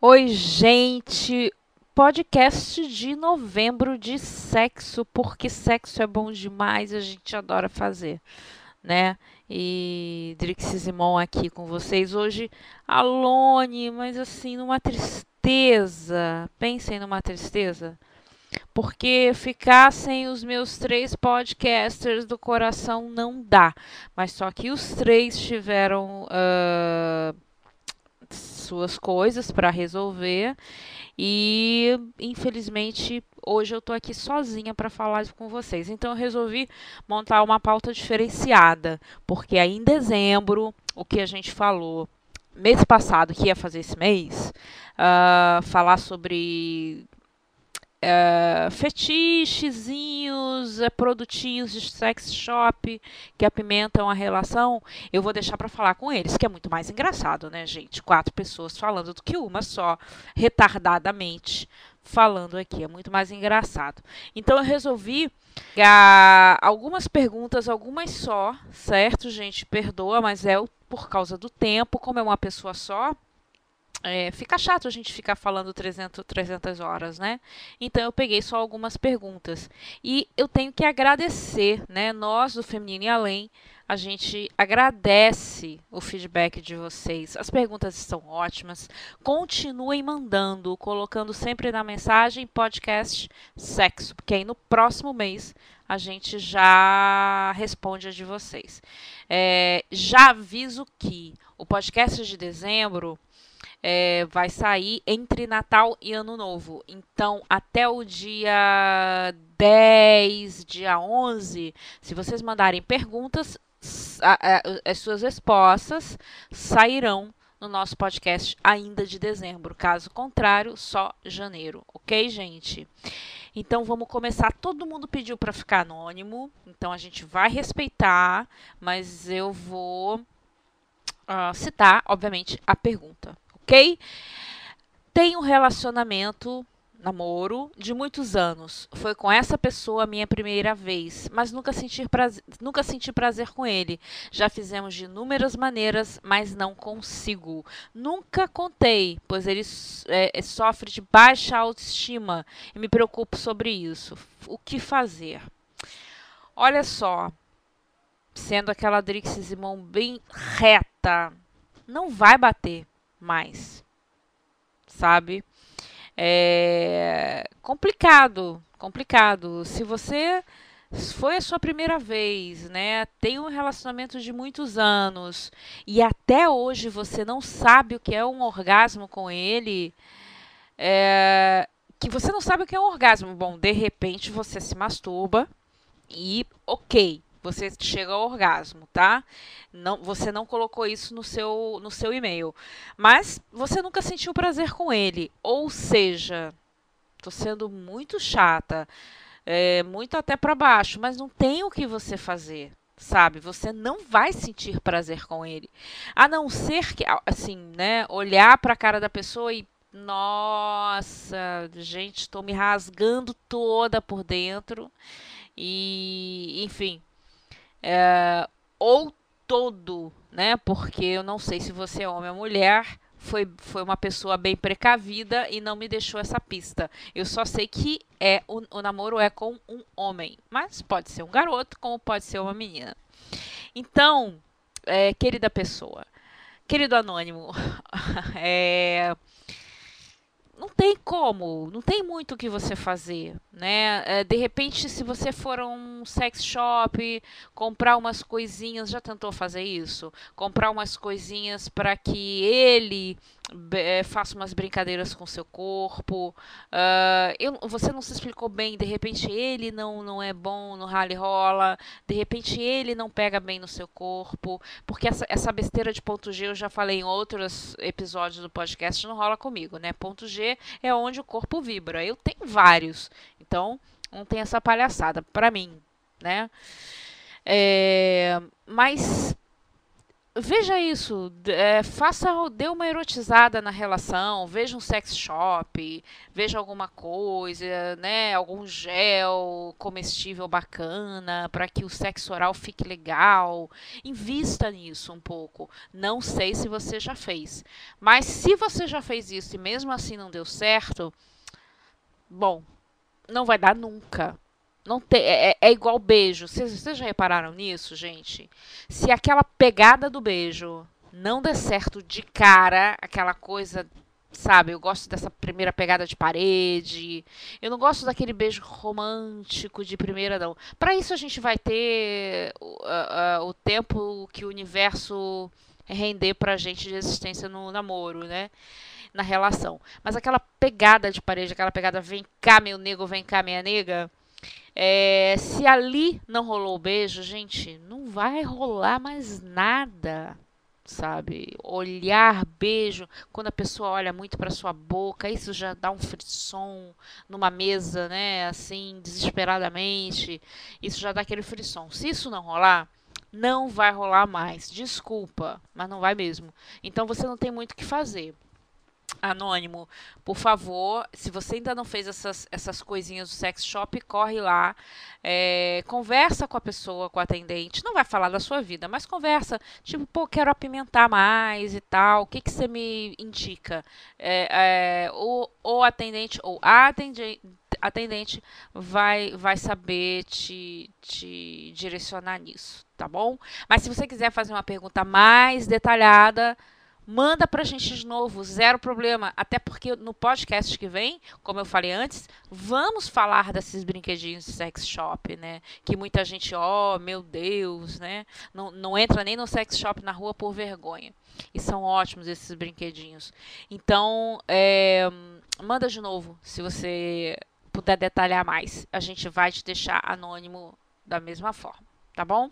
Oi, gente. Podcast de novembro de sexo, porque sexo é bom demais, a gente adora fazer, né? E Drix Simon aqui com vocês hoje. Alone, mas assim, numa tristeza. Pensem numa tristeza. Porque ficar sem os meus três podcasters do coração não dá. Mas só que os três tiveram. Uh, suas coisas para resolver e infelizmente hoje eu tô aqui sozinha para falar com vocês. Então eu resolvi montar uma pauta diferenciada, porque aí em dezembro, o que a gente falou mês passado que ia fazer esse mês, uh, falar sobre uh, fetichezinhos, uh, produtinhos de sex shop que apimentam a relação, eu vou deixar para falar com eles, que é muito mais engraçado, né, gente? Quatro pessoas falando do que uma só, retardadamente falando aqui, é muito mais engraçado. Então eu resolvi pegar algumas perguntas, algumas só, certo, gente? Perdoa, mas é por causa do tempo, como é uma pessoa só, é, fica chato a gente ficar falando 300, 300 horas, né? Então eu peguei só algumas perguntas. E eu tenho que agradecer, né? Nós do Feminino e Além, a gente agradece o feedback de vocês. As perguntas estão ótimas. Continuem mandando, colocando sempre na mensagem podcast sexo, porque aí no próximo mês a gente já responde a de vocês. É, já aviso que o podcast de dezembro é, vai sair entre Natal e Ano Novo. Então, até o dia 10, dia 11, se vocês mandarem perguntas, as suas respostas sairão no nosso podcast ainda de dezembro. Caso contrário, só janeiro, ok, gente? Então vamos começar. Todo mundo pediu para ficar anônimo, então a gente vai respeitar, mas eu vou uh, citar, obviamente, a pergunta, ok? Tem um relacionamento, namoro, de muitos anos. Foi com essa pessoa a minha primeira vez, mas nunca senti, prazer, nunca senti prazer com ele. Já fizemos de inúmeras maneiras, mas não consigo. Nunca contei, pois ele é, é, sofre de baixa autoestima e me preocupo sobre isso. O que fazer? Olha só, sendo aquela Drix Simon bem reta, não vai bater mais, sabe? É complicado, complicado. Se você foi a sua primeira vez, né? Tem um relacionamento de muitos anos e até hoje você não sabe o que é um orgasmo com ele, é, que você não sabe o que é um orgasmo. Bom, de repente você se masturba e ok, você chega ao orgasmo, tá? Não, você não colocou isso no seu, no seu e-mail. Mas você nunca sentiu prazer com ele. Ou seja, tô sendo muito chata, é, muito até para baixo, mas não tem o que você fazer. Sabe, você não vai sentir prazer com ele. A não ser que, assim, né, olhar para a cara da pessoa e nossa, gente, estou me rasgando toda por dentro. E, enfim, é, ou todo, né? Porque eu não sei se você é homem ou mulher. Foi, foi uma pessoa bem precavida e não me deixou essa pista. Eu só sei que é o, o namoro é com um homem, mas pode ser um garoto, como pode ser uma menina. Então, é, querida pessoa, querido anônimo, é, como, não tem muito o que você fazer, né? É, de repente, se você for a um sex shop, comprar umas coisinhas, já tentou fazer isso? Comprar umas coisinhas para que ele faça umas brincadeiras com seu corpo. Uh, eu, você não se explicou bem, de repente ele não, não é bom no rally rola, de repente ele não pega bem no seu corpo, porque essa, essa besteira de ponto G eu já falei em outros episódios do podcast, não rola comigo, né? Ponto G é onde o corpo vibra. Eu tenho vários, então não tem essa palhaçada para mim, né? É, mas veja isso, é, faça, dê uma erotizada na relação, veja um sex shop, veja alguma coisa, né, algum gel comestível bacana para que o sexo oral fique legal. Invista nisso um pouco. Não sei se você já fez, mas se você já fez isso e mesmo assim não deu certo, bom, não vai dar nunca. Não tem, é, é, é igual beijo. Vocês, já repararam nisso, gente? Se aquela pegada do beijo não der certo de cara, aquela coisa sabe? Eu gosto dessa primeira pegada de parede. Eu não gosto daquele beijo romântico de primeira, não. Para isso a gente vai ter uh, uh, o tempo que o universo render pra gente de existência no namoro, né? Na relação. Mas aquela pegada de parede, aquela pegada vem cá, meu nego, vem cá, minha nega. É, se ali não rolou o beijo, gente, não vai rolar mais nada, sabe? Olhar, beijo, quando a pessoa olha muito para sua boca, isso já dá um frisson numa mesa, né? Assim, desesperadamente, isso já dá aquele frisson. Se isso não rolar, não vai rolar mais. Desculpa, mas não vai mesmo. Então você não tem muito o que fazer. Anônimo, por favor, se você ainda não fez essas, essas coisinhas do sex shop, corre lá, é, conversa com a pessoa, com a atendente, não vai falar da sua vida, mas conversa, tipo, pô, quero apimentar mais e tal, o que, que você me indica? É, é, o, o atendente ou a atendente, atendente vai, vai saber te, te direcionar nisso, tá bom? Mas se você quiser fazer uma pergunta mais detalhada, manda pra gente de novo, zero problema. Até porque no podcast que vem, como eu falei antes, vamos falar desses brinquedinhos de sex shop, né? Que muita gente, ó, oh, meu Deus, né? Não, não entra nem no sex shop na rua por vergonha. E são ótimos esses brinquedinhos. Então, é, manda de novo, se você puder detalhar mais. A gente vai te deixar anônimo da mesma forma, tá bom?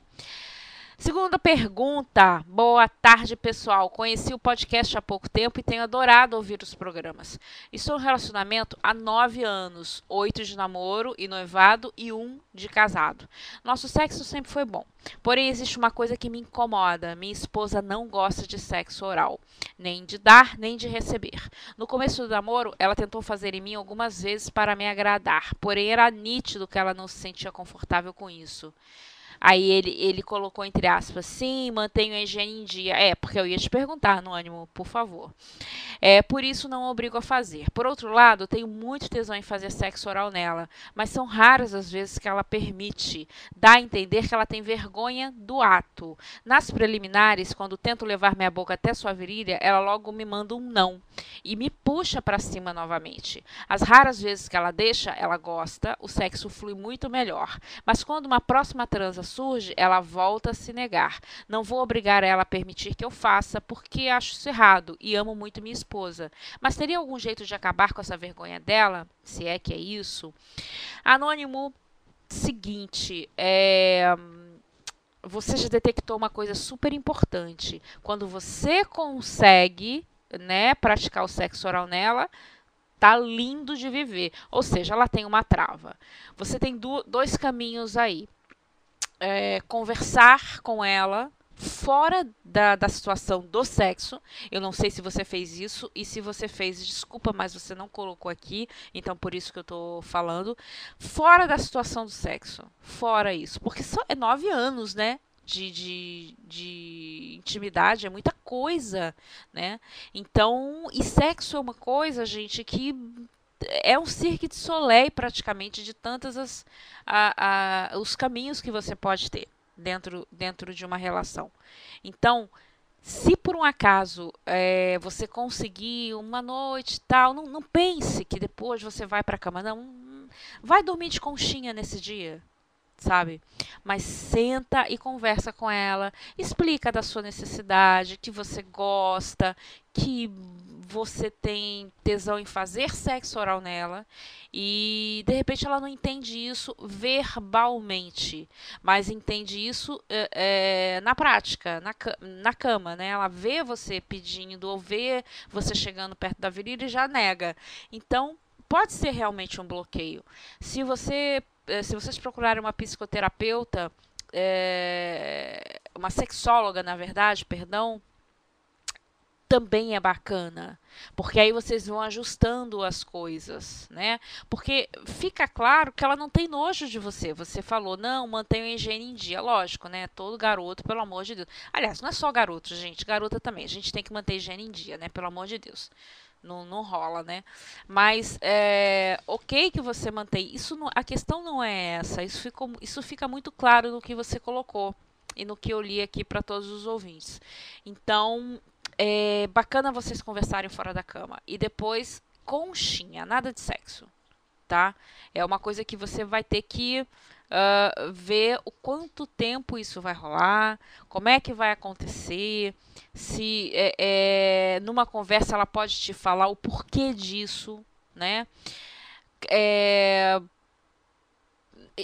Segunda pergunta. Boa tarde, pessoal. Conheci o podcast há pouco tempo e tenho adorado ouvir os programas. Estou em relacionamento há nove anos, oito de namoro e noivado e um de casado. Nosso sexo sempre foi bom. Porém, existe uma coisa que me incomoda. Minha esposa não gosta de sexo oral, nem de dar, nem de receber. No começo do namoro, ela tentou fazer em mim algumas vezes para me agradar, porém era nítido que ela não se sentia confortável com isso. Aí ele, ele colocou entre aspas, sim, mantenho a higiene em dia. É, porque eu ia te perguntar no ânimo, por favor. É, por isso não obrigo a fazer. Por outro lado, tenho muito tesão em fazer sexo oral nela, mas são raras as vezes que ela permite. Dá a entender que ela tem vergonha do ato. Nas preliminares, quando tento levar minha boca até sua virilha, ela logo me manda um não e me puxa para cima novamente. As raras vezes que ela deixa, ela gosta, o sexo flui muito melhor. Mas quando uma próxima transa surge, ela volta a se negar. Não vou obrigar ela a permitir que eu faça, porque acho isso errado e amo muito minha esposa. Mas teria algum jeito de acabar com essa vergonha dela? Se é que é isso? Anônimo, seguinte, é você já detectou uma coisa super importante. Quando você consegue, né, praticar o sexo oral nela, tá lindo de viver. Ou seja, ela tem uma trava. Você tem do, dois caminhos aí é, conversar com ela fora da, da situação do sexo. Eu não sei se você fez isso e se você fez, desculpa, mas você não colocou aqui, então por isso que eu estou falando. Fora da situação do sexo, fora isso, porque são é nove anos, né? De, de, de intimidade é muita coisa, né? Então, e sexo é uma coisa, gente, que é um cirque de soleil praticamente de tantas as, a, a, os caminhos que você pode ter dentro, dentro de uma relação. Então, se por um acaso é, você conseguir uma noite tal, não, não pense que depois você vai para a cama, não. Vai dormir de conchinha nesse dia, sabe? Mas senta e conversa com ela, explica da sua necessidade, que você gosta, que você tem tesão em fazer sexo oral nela e de repente ela não entende isso verbalmente, mas entende isso é, na prática, na, na cama, né? Ela vê você pedindo ou vê você chegando perto da virilha e já nega. Então pode ser realmente um bloqueio. Se você eh, se vocês procurarem uma psicoterapeuta é, uma sexóloga, na verdade, perdão, também é bacana, porque aí vocês vão ajustando as coisas, né? Porque fica claro que ela não tem nojo de você. Você falou, não, mantenha a higiene em dia. Lógico, né? Todo garoto, pelo amor de Deus. Aliás, não é só garoto, gente, garota também. A gente tem que manter a higiene em dia, né? Pelo amor de Deus. Não, não rola, né? Mas é ok que você mantém. Isso não, a questão não é essa. Isso, ficou, isso fica muito claro no que você colocou e no que eu li aqui para todos os ouvintes. Então, é bacana vocês conversarem fora da cama. E depois, conchinha, nada de sexo, tá? É uma coisa que você vai ter que uh, ver o quanto tempo isso vai rolar, como é que vai acontecer, se é, é, numa conversa ela pode te falar o porquê disso, né? É,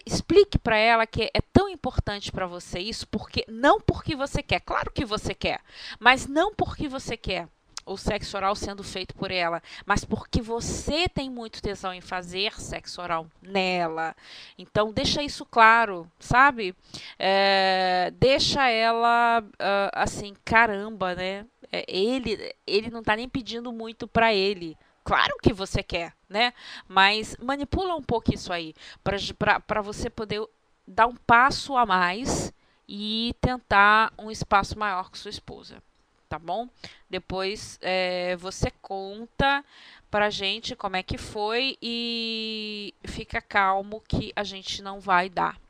explique para ela que é tão importante para você isso, porque não porque você quer, claro que você quer, mas não porque você quer o sexo oral sendo feito por ela, mas porque você tem muito tesão em fazer sexo oral nela. Então deixa isso claro, sabe? É, deixa ela uh, assim, caramba, né? É, ele, ele não está nem pedindo muito para ele. Claro que você quer, né? Mas manipula um pouco isso aí, para você poder dar um passo a mais e tentar um espaço maior com sua esposa, tá bom? Depois é, você conta pra gente como é que foi e fica calmo que a gente não vai dar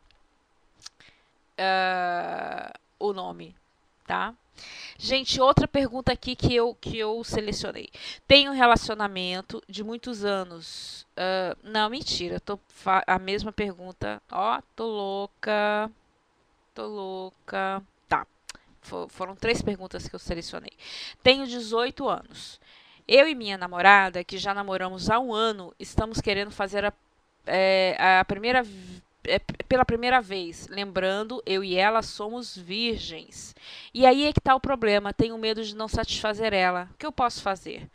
uh, o nome, tá? Gente, outra pergunta aqui que eu, que eu selecionei. Tenho um relacionamento de muitos anos. Uh, não, mentira. Tô a mesma pergunta. Ó, oh, tô louca. Tô louca. Tá. For, foram três perguntas que eu selecionei. Tenho 18 anos. Eu e minha namorada, que já namoramos há um ano, estamos querendo fazer a, é, a primeira é, pela primeira vez. Lembrando, eu e ela somos virgens. E aí é que está o problema. Tenho medo de não satisfazer ela. O que eu posso fazer?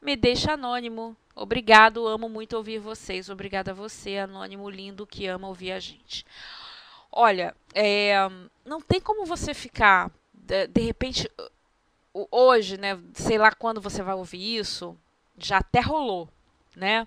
Me deixa anônimo. Obrigado, amo muito ouvir vocês. Obrigada a você, anônimo lindo, que ama ouvir a gente. Olha, é, não tem como você ficar, de, de repente, hoje, né? Sei lá quando você vai ouvir isso, já até rolou, né?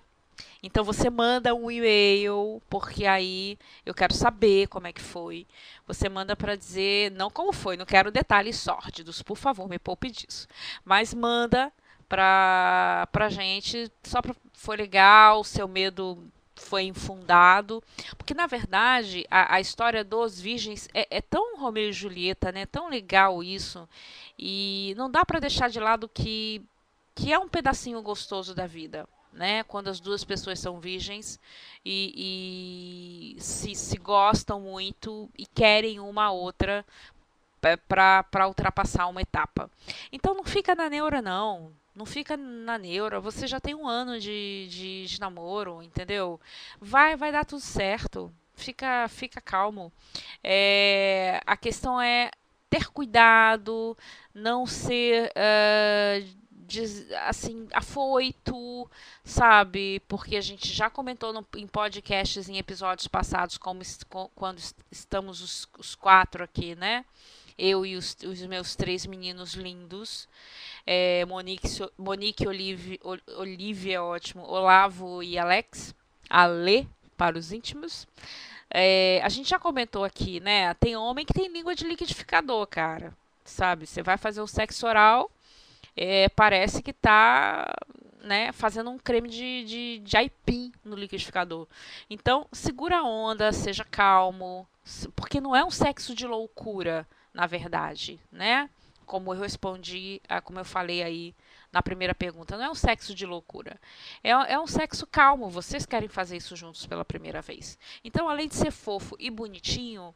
Então você manda um e-mail, porque aí eu quero saber como é que foi. Você manda para dizer, não como foi, não quero detalhes sórdidos, por favor, me poupe disso. Mas manda para pra gente, só pra, foi legal, seu medo foi infundado, porque na verdade a, a história dos virgens é, é, tão Romeu e Julieta, né? Tão legal isso e não dá para deixar de lado que que é um pedacinho gostoso da vida né? Quando as duas pessoas são virgens e, e se, se gostam muito e querem uma outra para ultrapassar uma etapa. Então não fica na neura, não. Não fica na neura. Você já tem um ano de, de, de namoro, entendeu? Vai, vai dar tudo certo. Fica, fica calmo. É, a questão é ter cuidado, não ser uh, assim, afoito, sabe? Porque a gente já comentou no, em podcasts, em episódios passados, como com, quando estamos os, os, quatro aqui, né? Eu e os, os meus três meninos lindos. É, Monique, Monique Olive, Olivia, ótimo. Olavo e Alex. Ale, para os íntimos. É, a gente já comentou aqui, né? Tem homem que tem língua de liquidificador, cara. Sabe? Você vai fazer o sexo oral é, parece que está né, fazendo um creme de, de, de aipim no liquidificador. Então, segura a onda, seja calmo, porque não é um sexo de loucura, na verdade, né? Como eu respondi, como eu falei aí na primeira pergunta, não é um sexo de loucura. É, é um sexo calmo. Vocês querem fazer isso juntos pela primeira vez. Então, além de ser fofo e bonitinho,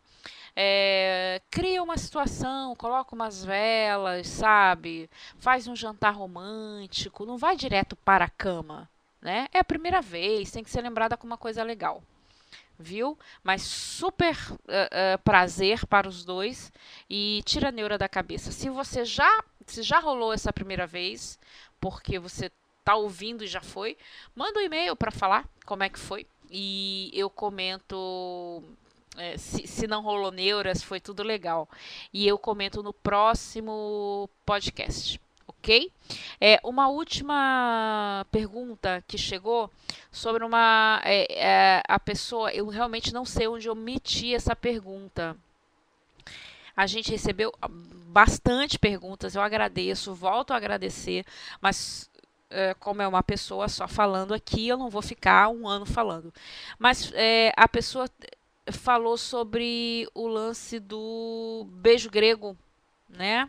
é, cria uma situação, coloca umas velas, sabe? Faz um jantar romântico, não vai direto para a cama, né? É a primeira vez, tem que ser lembrada com uma coisa legal. Viu? Mas super uh, uh, prazer para os dois e tira a neura da cabeça. Se você já, se já rolou essa primeira vez, porque você tá ouvindo e já foi, manda um e-mail para falar como é que foi e eu comento é, se, se não rolou neuras, foi tudo legal. E eu comento no próximo podcast ok? É, uma última pergunta que chegou sobre uma é, é, a pessoa, eu realmente não sei onde eu meti essa pergunta. A gente recebeu bastante perguntas, eu agradeço, volto a agradecer, mas é, como é uma pessoa só falando aqui, eu não vou ficar um ano falando. Mas é, a pessoa falou sobre o lance do beijo grego, né?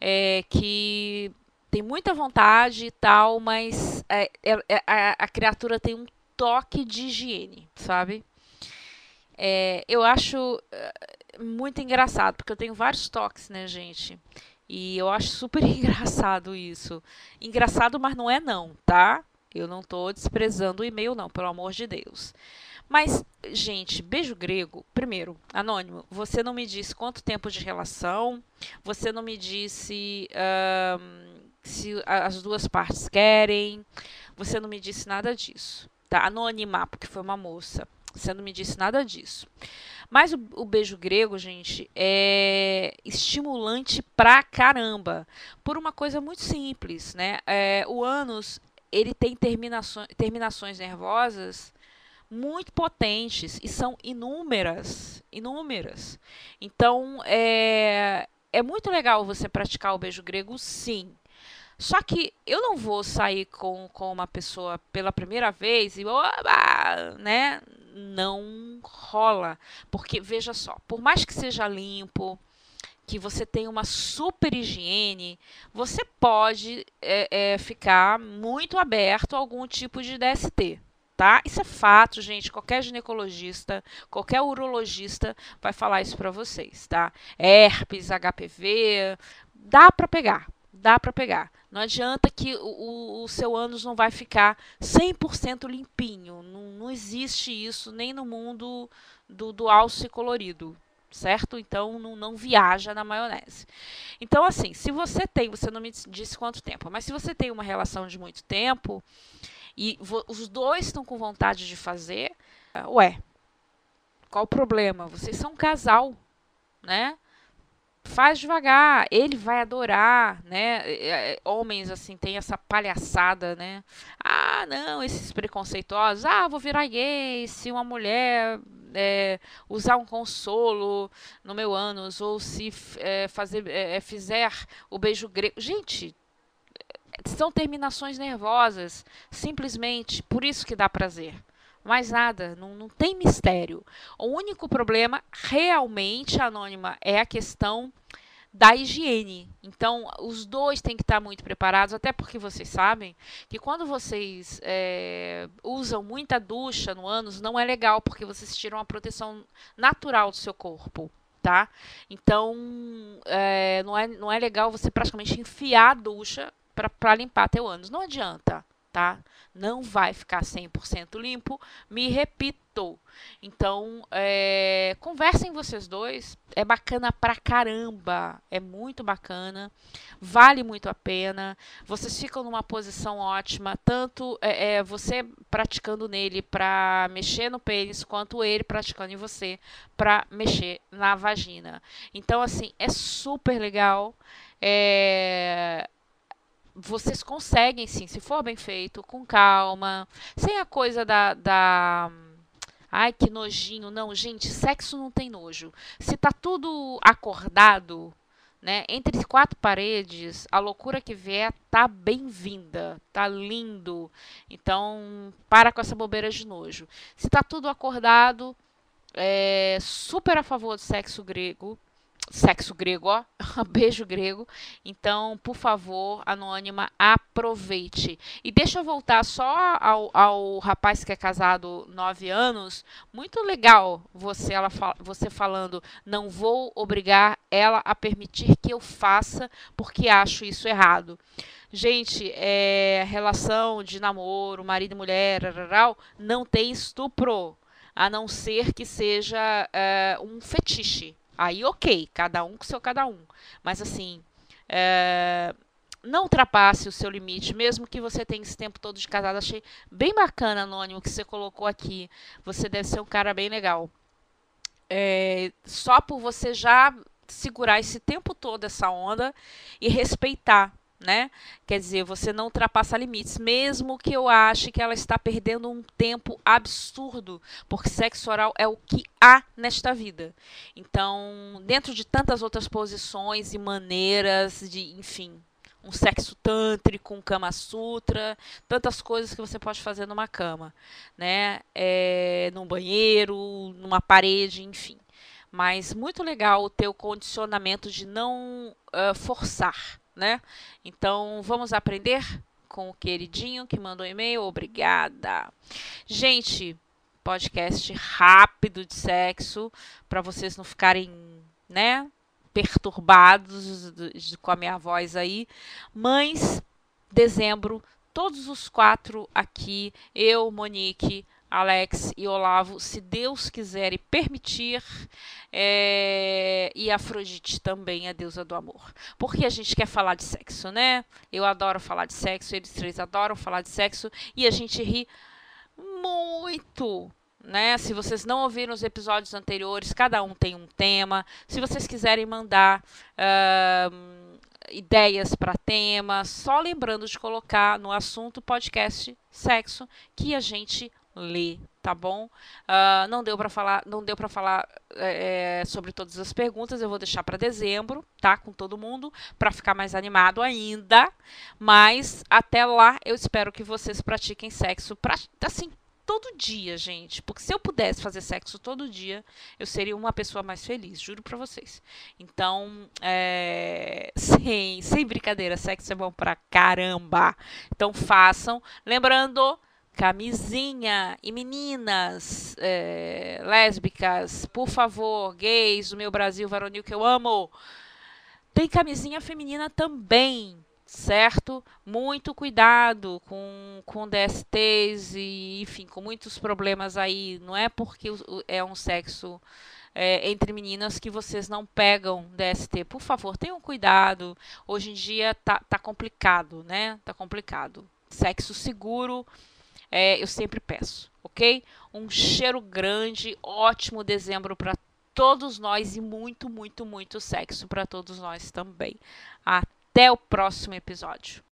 É, que tem muita vontade e tal, mas é, é, é, a, a, criatura tem um toque de higiene, sabe? É, eu acho é, muito engraçado, porque eu tenho vários toques, né, gente? E eu acho super engraçado isso. Engraçado, mas não é não, tá? Eu não tô desprezando o e-mail, não, pelo amor de Deus. Mas, gente, beijo grego, primeiro, anônimo, você não me disse quanto tempo de relação, você não me disse um, se as duas partes querem, você não me disse nada disso, tá? Anônima, porque foi uma moça, você não me disse nada disso. Mas o, o, beijo grego, gente, é estimulante pra caramba. Por uma coisa muito simples, né? É, o ânus, ele tem terminações, terminações nervosas muito potentes e são inúmeras, inúmeras. Então é, é muito legal você praticar o beijo grego, sim. Só que eu não vou sair com, com uma pessoa pela primeira vez e oba, né? Não rola. Porque, veja só, por mais que seja limpo, que você tenha uma super higiene, você pode é, é, ficar muito aberto a algum tipo de DST tá? Isso é fato, gente. Qualquer ginecologista, qualquer urologista vai falar isso para vocês, tá? Herpes, HPV, dá para pegar, dá para pegar. Não adianta que o, o, seu ânus não vai ficar 100% limpinho. Não, não existe isso nem no mundo do, do alce colorido, certo? Então não, não, viaja na maionese. Então, assim, se você tem, você não me disse quanto tempo, mas se você tem uma relação de muito tempo, e os dois estão com vontade de fazer, ué, qual o problema? Vocês são um casal, né? Faz devagar, ele vai adorar, né? É, é, homens assim têm essa palhaçada, né? Ah, não, esses preconceituosos. Ah, vou virar gay se uma mulher é, usar um consolo no meu ânus ou se é, fazer é, fizer o beijo grego. Gente, são terminações nervosas, simplesmente por isso que dá prazer. Mais nada, não, não tem mistério. O único problema, realmente, anônima, é a questão da higiene. Então, os dois têm que estar muito preparados, até porque vocês sabem que quando vocês é, usam muita ducha no ânus, não é legal, porque vocês tiram a proteção natural do seu corpo. Tá? Então, é, não, é, não é legal você praticamente enfiar a ducha para limpar teu ânus. Não adianta, tá? Não vai ficar 100% limpo. Me repito. Então, é, conversem vocês dois. É bacana pra caramba. É muito bacana. Vale muito a pena. Vocês ficam numa posição ótima. Tanto é, é, você praticando nele para mexer no pênis, quanto ele praticando em você para mexer na vagina. Então, assim, é super legal. É, vocês conseguem sim, se for bem feito, com calma, sem a coisa da, da ai que nojinho, não, gente, sexo não tem nojo. Se tá tudo acordado, né, entre quatro paredes, a loucura que vier tá bem-vinda, tá lindo. Então, para com essa bobeira de nojo. Se tá tudo acordado, é super a favor do sexo grego, sexo grego, ó, beijo grego. Então, por favor, anônima, aproveite. E deixa eu voltar só ao, ao rapaz que é casado nove anos. Muito legal você, ela, você falando, não vou obrigar ela a permitir que eu faça porque acho isso errado. Gente, é, relação de namoro, marido e mulher, não tem estupro, a não ser que seja é, um fetiche. Aí, ok, cada um com seu cada um. Mas assim, é, não ultrapasse o seu limite, mesmo que você tenha esse tempo todo de casado. Achei bem bacana, Anônimo, que você colocou aqui. Você deve ser um cara bem legal. é, só por você já segurar esse tempo todo essa onda e respeitar né? Quer dizer, você não ultrapassa limites, mesmo que eu ache que ela está perdendo um tempo absurdo, porque sexo oral é o que há nesta vida. Então, dentro de tantas outras posições e maneiras de, enfim, um sexo tântrico, um kama sutra, tantas coisas que você pode fazer numa cama, né? É, num banheiro, numa parede, enfim. Mas muito legal o teu condicionamento de não uh, forçar, né? Então, vamos aprender com o queridinho que mandou e-mail. Obrigada. Gente, podcast rápido de sexo para vocês não ficarem, né, perturbados com a minha voz aí. Mães, dezembro, todos os quatro aqui, eu, Monique, Alex e Olavo, se Deus quiser e permitir, é, e Afrodite também, a deusa do amor. Porque a gente quer falar de sexo, né? Eu adoro falar de sexo, eles três adoram falar de sexo, e a gente ri muito. Né? Se vocês não ouviram os episódios anteriores, cada um tem um tema. Se vocês quiserem mandar uh, ideias para tema, só lembrando de colocar no assunto podcast sexo que a gente ler, tá bom? Uh, não deu para falar, não deu para falar é, sobre todas as perguntas. Eu vou deixar para dezembro, tá? Com todo mundo, para ficar mais animado ainda. Mas até lá, eu espero que vocês pratiquem sexo, assim, todo dia, gente. Porque se eu pudesse fazer sexo todo dia, eu seria uma pessoa mais feliz, juro pra vocês. Então, é... sem, sem brincadeira, sexo é bom pra caramba. Então façam. Lembrando camisinha. E meninas é, lésbicas, por favor, gays do meu Brasil varonil que eu amo, tem camisinha feminina também, certo? Muito cuidado com, com DSTs e, enfim, com muitos problemas aí. Não é porque é um sexo é, entre meninas que vocês não pegam DST. Por favor, tenham cuidado. Hoje em dia tá, tá complicado, né? Tá complicado. Sexo seguro é, eu sempre peço, ok? Um cheiro grande, ótimo dezembro para todos nós e muito, muito, muito sexo para todos nós também. Até o próximo episódio.